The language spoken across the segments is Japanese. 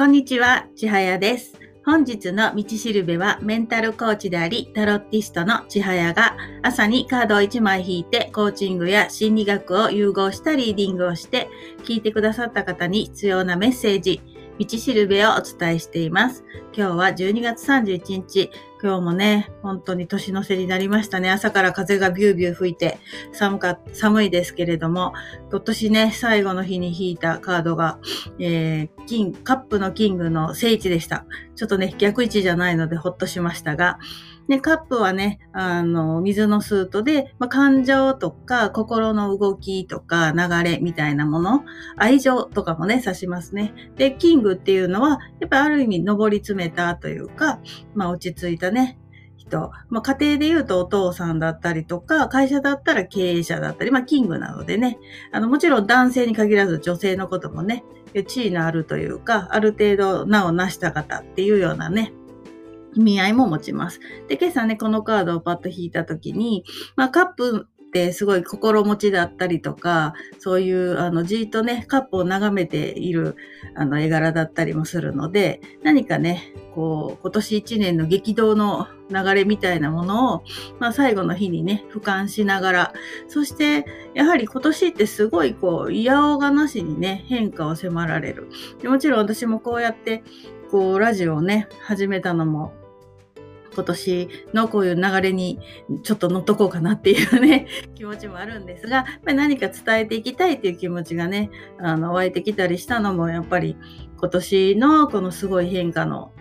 こんにちは、ちはやです。本日の道しるべはメンタルコーチであり、タロッティストの千早が朝にカードを1枚引いてコーチングや心理学を融合したリーディングをして、聞いてくださった方に必要なメッセージ、道しるべをお伝えしています。今日は12月31日、今日もね、本当に年の瀬になりましたね。朝から風がビュービュー吹いて寒か、寒いですけれども、今年ね、最後の日に引いたカードが、えー、金、カップのキングの聖地でした。ちょっとね、逆位置じゃないのでほっとしましたが、で、カップはね、あの、水のスートで、まあ、感情とか心の動きとか流れみたいなもの、愛情とかもね、指しますね。で、キングっていうのは、やっぱある意味上り詰めたというか、まあ落ち着いたね、人。まあ家庭で言うとお父さんだったりとか、会社だったら経営者だったり、まあキングなのでね、あの、もちろん男性に限らず女性のこともね、地位のあるというか、ある程度名を成した方っていうようなね、意味合いも持ちます。で、今朝ね、このカードをパッと引いたときに、まあ、カップってすごい心持ちだったりとか、そういう、あの、じーっとね、カップを眺めている、あの、絵柄だったりもするので、何かね、こう、今年一年の激動の流れみたいなものを、まあ、最後の日にね、俯瞰しながら、そして、やはり今年ってすごい、こう、いやおがなしにね、変化を迫られる。でもちろん私もこうやって、こう、ラジオをね、始めたのも、今年のこういう流れにちょっと乗っとこうかなっていうね、気持ちもあるんですが、やっぱり何か伝えていきたいっていう気持ちがね、あの、湧いてきたりしたのも、やっぱり今年のこのすごい変化の、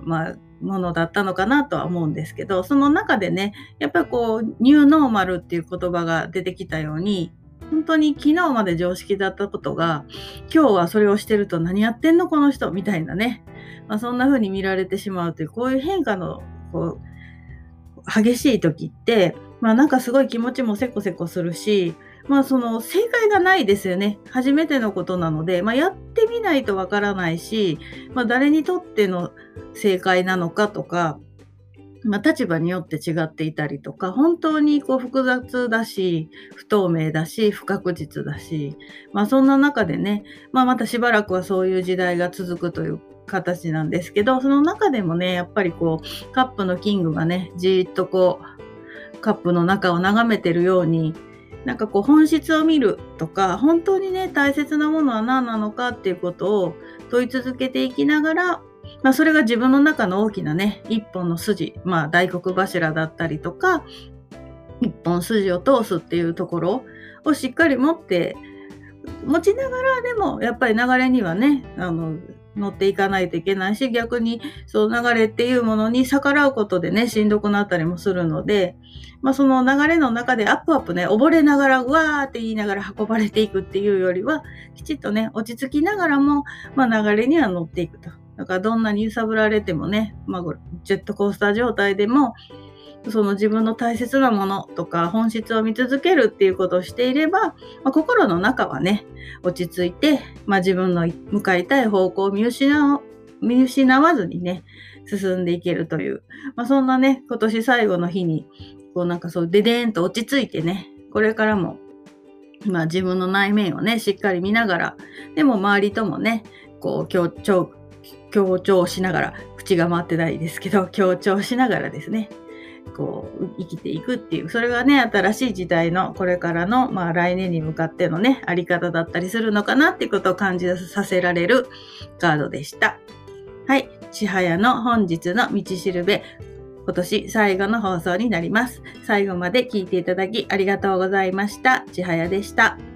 まあ、ものだったのかなとは思うんですけど、その中でね、やっぱりこう、ニューノーマルっていう言葉が出てきたように、本当に昨日まで常識だったことが、今日はそれをしてると何やってんのこの人みたいなね。まあ、そんな風に見られてしまうという、こういう変化のこう、激しい時って、まあなんかすごい気持ちもせこせこするし、まあその正解がないですよね。初めてのことなので、まあやってみないとわからないし、まあ誰にとっての正解なのかとか、まあ立場によって違っていたりとか、本当にこう複雑だし、不透明だし、不確実だし、まあそんな中でね、まあまたしばらくはそういう時代が続くという形なんですけど、その中でもね、やっぱりこう、カップのキングがね、じーっとこう、カップの中を眺めてるように、なんかこう本質を見るとか、本当にね、大切なものは何なのかっていうことを問い続けていきながら、まあそれが自分の中の大きなね、一本の筋、まあ大黒柱だったりとか、一本筋を通すっていうところをしっかり持って、持ちながらでもやっぱり流れにはね、あの、乗っていかないといけないし、逆にその流れっていうものに逆らうことでね、しんどくなったりもするので、まあその流れの中でアップアップね、溺れながら、うわーって言いながら運ばれていくっていうよりは、きちっとね、落ち着きながらも、まあ流れには乗っていくと。だからどんなに揺さぶられてもね、まあジェットコースター状態でも、その自分の大切なものとか本質を見続けるっていうことをしていれば、まあ、心の中はね、落ち着いて、まあ、自分の向かいたい方向を見失見失わずにね、進んでいけるという、まあ、そんなね、今年最後の日に、こうなんかそう、ででーんと落ち着いてね、これからも、まあ自分の内面をね、しっかり見ながら、でも周りともね、こう強調、強調しながら、口が回ってないですけど、強調しながらですね、こう、生きていくっていう、それがね、新しい時代の、これからの、まあ来年に向かってのね、あり方だったりするのかなっていうことを感じさせられるカードでした。はい。ちはやの本日の道しるべ、今年最後の放送になります。最後まで聞いていただきありがとうございました。ちはやでした。